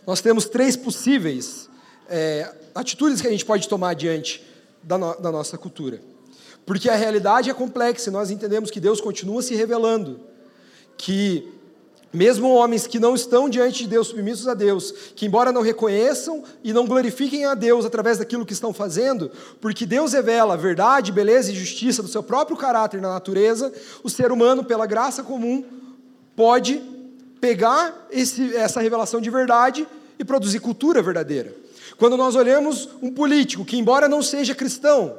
nós temos três possíveis é, atitudes que a gente pode tomar diante da, no, da nossa cultura. Porque a realidade é complexa e nós entendemos que Deus continua se revelando. Que mesmo homens que não estão diante de Deus, submissos a Deus, que embora não reconheçam e não glorifiquem a Deus através daquilo que estão fazendo, porque Deus revela a verdade, beleza e justiça do seu próprio caráter na natureza, o ser humano, pela graça comum, pode pegar esse, essa revelação de verdade e produzir cultura verdadeira. Quando nós olhamos um político que, embora não seja cristão,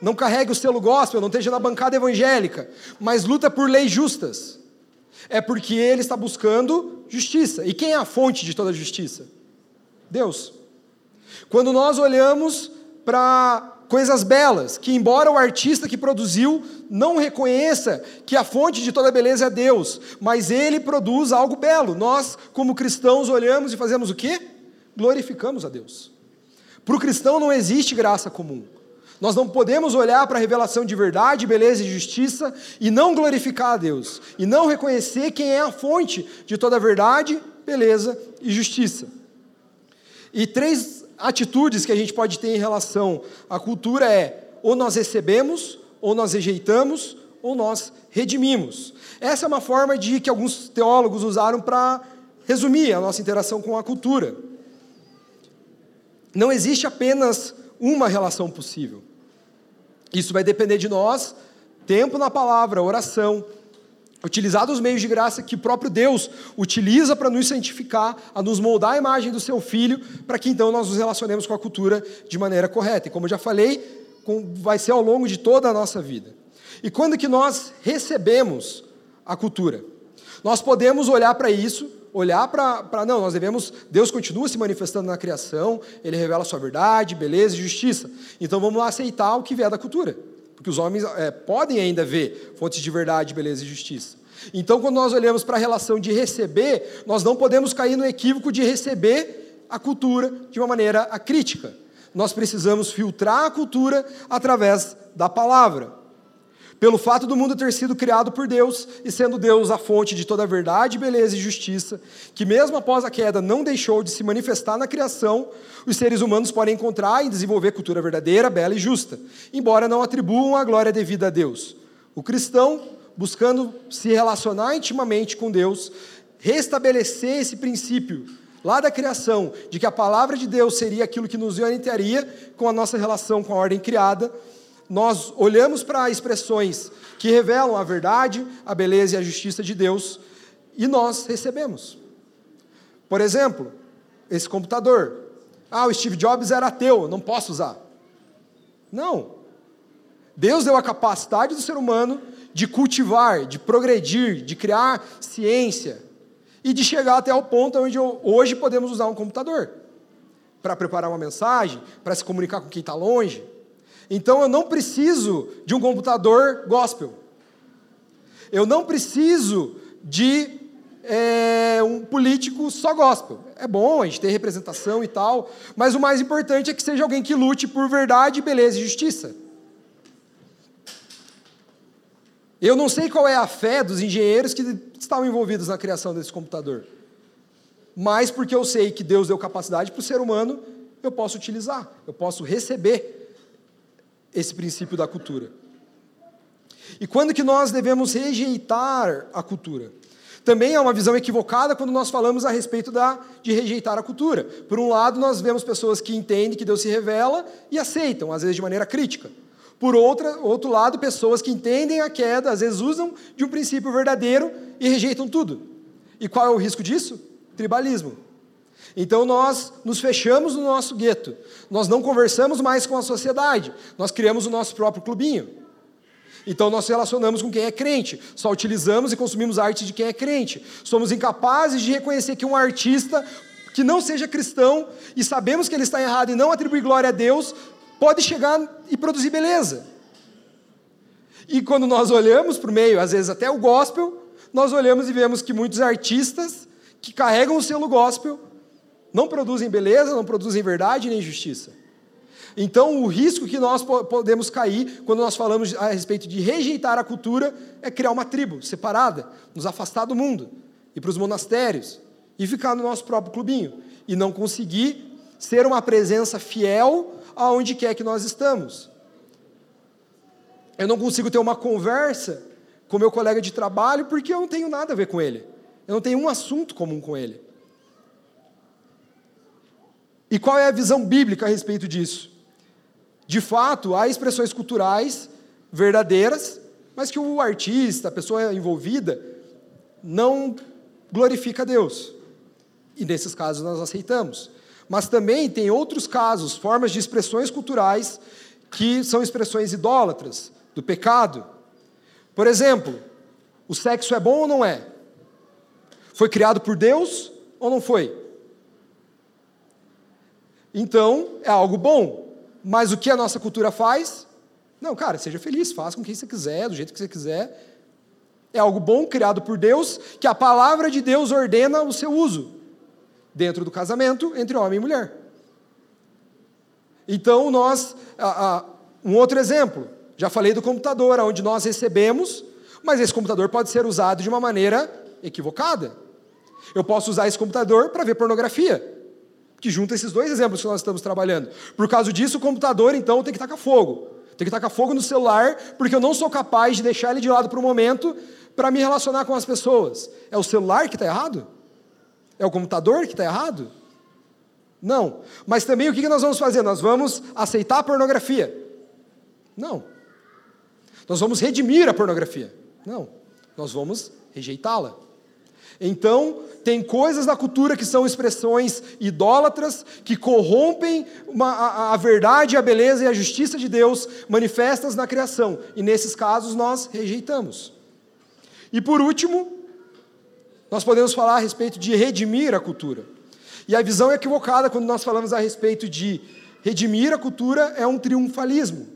não carregue o selo gospel, não esteja na bancada evangélica, mas luta por leis justas, é porque ele está buscando justiça. E quem é a fonte de toda justiça? Deus. Quando nós olhamos para coisas belas, que embora o artista que produziu não reconheça que a fonte de toda beleza é Deus, mas ele produz algo belo. Nós, como cristãos, olhamos e fazemos o quê? Glorificamos a Deus. Para o cristão não existe graça comum. Nós não podemos olhar para a revelação de verdade, beleza e justiça e não glorificar a Deus, e não reconhecer quem é a fonte de toda verdade, beleza e justiça. E três atitudes que a gente pode ter em relação à cultura é: ou nós recebemos, ou nós rejeitamos, ou nós redimimos. Essa é uma forma de que alguns teólogos usaram para resumir a nossa interação com a cultura. Não existe apenas uma relação possível. Isso vai depender de nós, tempo na palavra, oração, utilizar os meios de graça que o próprio Deus utiliza para nos santificar, a nos moldar a imagem do seu filho, para que então nós nos relacionemos com a cultura de maneira correta. E como eu já falei, vai ser ao longo de toda a nossa vida. E quando que nós recebemos a cultura? Nós podemos olhar para isso, olhar para. Não, nós devemos. Deus continua se manifestando na criação, ele revela sua verdade, beleza e justiça. Então vamos aceitar o que vier da cultura. Porque os homens é, podem ainda ver fontes de verdade, beleza e justiça. Então, quando nós olhamos para a relação de receber, nós não podemos cair no equívoco de receber a cultura de uma maneira acrítica. Nós precisamos filtrar a cultura através da palavra. Pelo fato do mundo ter sido criado por Deus e sendo Deus a fonte de toda verdade, beleza e justiça, que mesmo após a queda não deixou de se manifestar na criação, os seres humanos podem encontrar e desenvolver cultura verdadeira, bela e justa, embora não atribuam a glória devida a Deus. O cristão, buscando se relacionar intimamente com Deus, restabelecer esse princípio lá da criação, de que a palavra de Deus seria aquilo que nos orientaria com a nossa relação com a ordem criada, nós olhamos para expressões que revelam a verdade, a beleza e a justiça de Deus e nós recebemos. Por exemplo, esse computador. Ah, o Steve Jobs era ateu, não posso usar. Não. Deus deu a capacidade do ser humano de cultivar, de progredir, de criar ciência e de chegar até o ponto onde hoje podemos usar um computador para preparar uma mensagem, para se comunicar com quem está longe. Então eu não preciso de um computador gospel. Eu não preciso de é, um político só gospel. É bom a gente ter representação e tal, mas o mais importante é que seja alguém que lute por verdade, beleza e justiça. Eu não sei qual é a fé dos engenheiros que estavam envolvidos na criação desse computador, mas porque eu sei que Deus deu capacidade para o ser humano, eu posso utilizar, eu posso receber esse princípio da cultura. E quando que nós devemos rejeitar a cultura? Também é uma visão equivocada quando nós falamos a respeito da, de rejeitar a cultura. Por um lado, nós vemos pessoas que entendem que Deus se revela e aceitam, às vezes de maneira crítica. Por outra, outro lado, pessoas que entendem a queda, às vezes usam de um princípio verdadeiro e rejeitam tudo. E qual é o risco disso? Tribalismo. Então nós nos fechamos no nosso gueto, nós não conversamos mais com a sociedade, nós criamos o nosso próprio clubinho. Então nós relacionamos com quem é crente, só utilizamos e consumimos arte de quem é crente. Somos incapazes de reconhecer que um artista que não seja cristão e sabemos que ele está errado e não atribuir glória a Deus, pode chegar e produzir beleza. E quando nós olhamos para o meio, às vezes até o gospel, nós olhamos e vemos que muitos artistas que carregam o selo gospel não produzem beleza, não produzem verdade nem justiça. Então, o risco que nós podemos cair quando nós falamos a respeito de rejeitar a cultura é criar uma tribo separada, nos afastar do mundo, ir para os monastérios e ficar no nosso próprio clubinho e não conseguir ser uma presença fiel aonde quer que nós estamos. Eu não consigo ter uma conversa com meu colega de trabalho porque eu não tenho nada a ver com ele. Eu não tenho um assunto comum com ele. E qual é a visão bíblica a respeito disso? De fato, há expressões culturais verdadeiras, mas que o artista, a pessoa envolvida, não glorifica a Deus. E nesses casos nós aceitamos. Mas também tem outros casos, formas de expressões culturais que são expressões idólatras, do pecado. Por exemplo, o sexo é bom ou não é? Foi criado por Deus ou não foi? Então, é algo bom. Mas o que a nossa cultura faz? Não, cara, seja feliz, faça com quem você quiser, do jeito que você quiser. É algo bom criado por Deus, que a palavra de Deus ordena o seu uso dentro do casamento entre homem e mulher. Então, nós. um outro exemplo, já falei do computador, onde nós recebemos, mas esse computador pode ser usado de uma maneira equivocada. Eu posso usar esse computador para ver pornografia, que junta esses dois exemplos que nós estamos trabalhando. Por causa disso, o computador, então, tem que tacar fogo. Tem que tacar fogo no celular, porque eu não sou capaz de deixar ele de lado por um momento para me relacionar com as pessoas. É o celular que está errado? É o computador que está errado? Não. Mas também o que nós vamos fazer? Nós vamos aceitar a pornografia? Não. Nós vamos redimir a pornografia? Não. Nós vamos rejeitá-la. Então, tem coisas da cultura que são expressões idólatras, que corrompem uma, a, a, verdade, a beleza e a justiça de Deus manifestas na criação. E nesses casos nós rejeitamos. E por último, nós podemos falar a respeito de redimir a cultura. E a visão é equivocada quando nós falamos a respeito de redimir a cultura é um triunfalismo.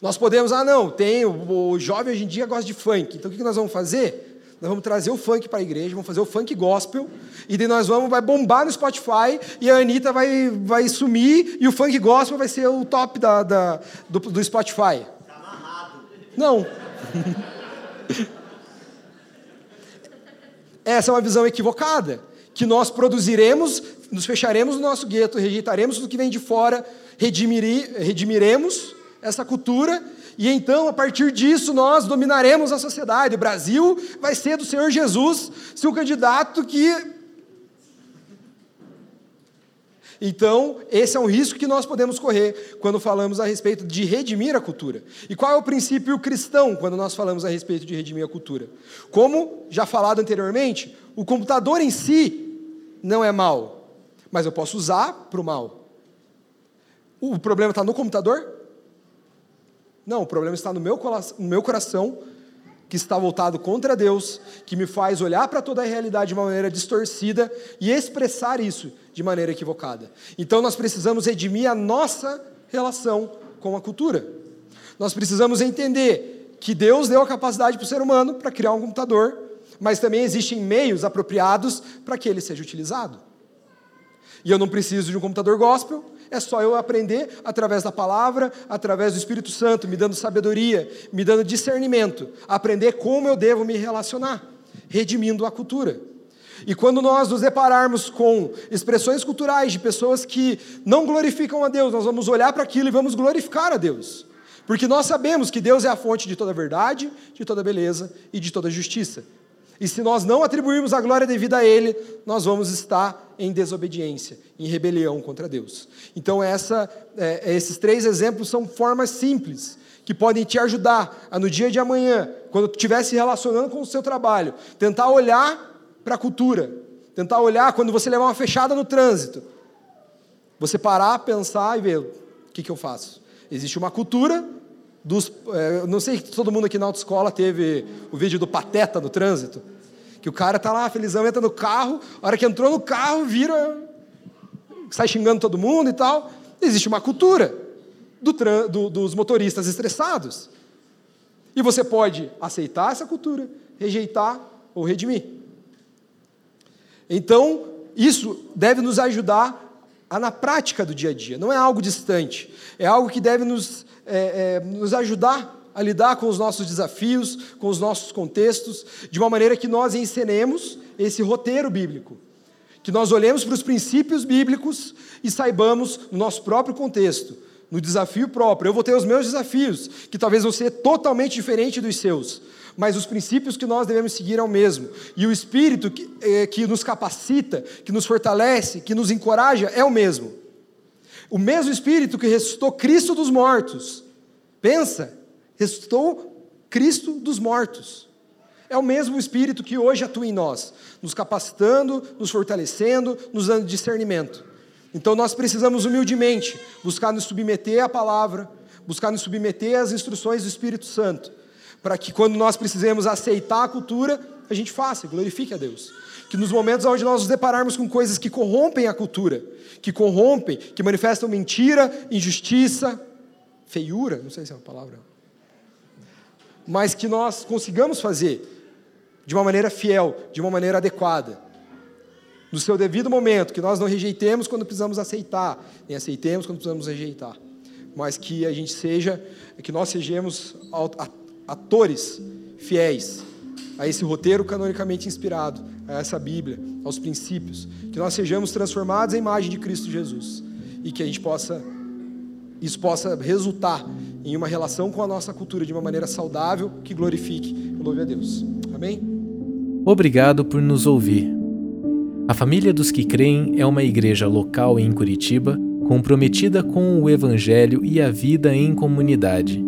Nós podemos, ah, não, tem o, o jovem hoje em dia gosta de funk, então o que nós vamos fazer? Nós vamos trazer o funk para a igreja, vamos fazer o funk gospel, e daí nós vamos, vai bombar no Spotify, e a Anitta vai, vai sumir, e o funk gospel vai ser o top da, da do, do Spotify. Tá amarrado. Não. Essa é uma visão equivocada, que nós produziremos, nos fecharemos no nosso gueto, rejeitaremos tudo que vem de fora, redimiremos essa cultura, e então, a partir disso, nós dominaremos a sociedade. O Brasil vai ser do Senhor Jesus, se o candidato que Então, esse é um risco que nós podemos correr quando falamos a respeito de redimir a cultura. E qual é o princípio cristão quando nós falamos a respeito de redimir a cultura? Como já falado anteriormente, o computador em si não é mal, mas eu posso usar para o mal. O problema está no computador? Não, o problema está no meu, no meu coração que está voltado contra Deus, que me faz olhar para toda a realidade de uma maneira distorcida e expressar isso de maneira equivocada. Então nós precisamos redimir a nossa relação com a cultura. Nós precisamos entender que Deus deu a capacidade para o ser humano para criar um computador, mas também existem meios apropriados para que ele seja utilizado. E eu não preciso de um computador gospel, é só eu aprender através da palavra, através do Espírito Santo, me dando sabedoria, me dando discernimento, aprender como eu devo me relacionar, redimindo a cultura. E quando nós nos depararmos com expressões culturais de pessoas que não glorificam a Deus, nós vamos olhar para aquilo e vamos glorificar a Deus. Porque nós sabemos que Deus é a fonte de toda verdade, de toda beleza e de toda justiça. E se nós não atribuirmos a glória devida a Ele, nós vamos estar em desobediência, em rebelião contra Deus. Então, essa, é, esses três exemplos são formas simples que podem te ajudar a, no dia de amanhã, quando estiver se relacionando com o seu trabalho, tentar olhar para a cultura, Tentar olhar quando você levar uma fechada no trânsito. Você parar, pensar e ver o que, que eu faço. Existe uma cultura dos. É, não sei se todo mundo aqui na autoescola teve o vídeo do Pateta no trânsito. Que o cara tá lá, felizão, entra no carro, a hora que entrou no carro, vira. sai xingando todo mundo e tal. Existe uma cultura do, do, dos motoristas estressados. E você pode aceitar essa cultura, rejeitar ou redimir. Então, isso deve nos ajudar a, na prática do dia a dia, não é algo distante, é algo que deve nos, é, é, nos ajudar a lidar com os nossos desafios, com os nossos contextos, de uma maneira que nós ensinemos esse roteiro bíblico. Que nós olhemos para os princípios bíblicos e saibamos, no nosso próprio contexto, no desafio próprio. Eu vou ter os meus desafios, que talvez vão ser totalmente diferentes dos seus, mas os princípios que nós devemos seguir é o mesmo. E o Espírito que, é, que nos capacita, que nos fortalece, que nos encoraja é o mesmo. O mesmo Espírito que ressuscitou Cristo dos mortos. Pensa, ressuscitou Cristo dos mortos. É o mesmo Espírito que hoje atua em nós, nos capacitando, nos fortalecendo, nos dando discernimento. Então nós precisamos humildemente buscar nos submeter à palavra, buscar nos submeter às instruções do Espírito Santo, para que quando nós precisemos aceitar a cultura, a gente faça, glorifique a Deus. Que nos momentos onde nós nos depararmos com coisas que corrompem a cultura, que corrompem, que manifestam mentira, injustiça, feiura, não sei se é uma palavra, mas que nós consigamos fazer de uma maneira fiel, de uma maneira adequada no seu devido momento, que nós não rejeitemos quando precisamos aceitar, nem aceitemos quando precisamos rejeitar, mas que a gente seja, que nós sejamos atores fiéis a esse roteiro canonicamente inspirado, a essa Bíblia, aos princípios, que nós sejamos transformados em imagem de Cristo Jesus e que a gente possa isso possa resultar em uma relação com a nossa cultura de uma maneira saudável que glorifique e louve a Deus. Amém? Obrigado por nos ouvir. A Família dos que Creem é uma igreja local em Curitiba comprometida com o Evangelho e a vida em comunidade.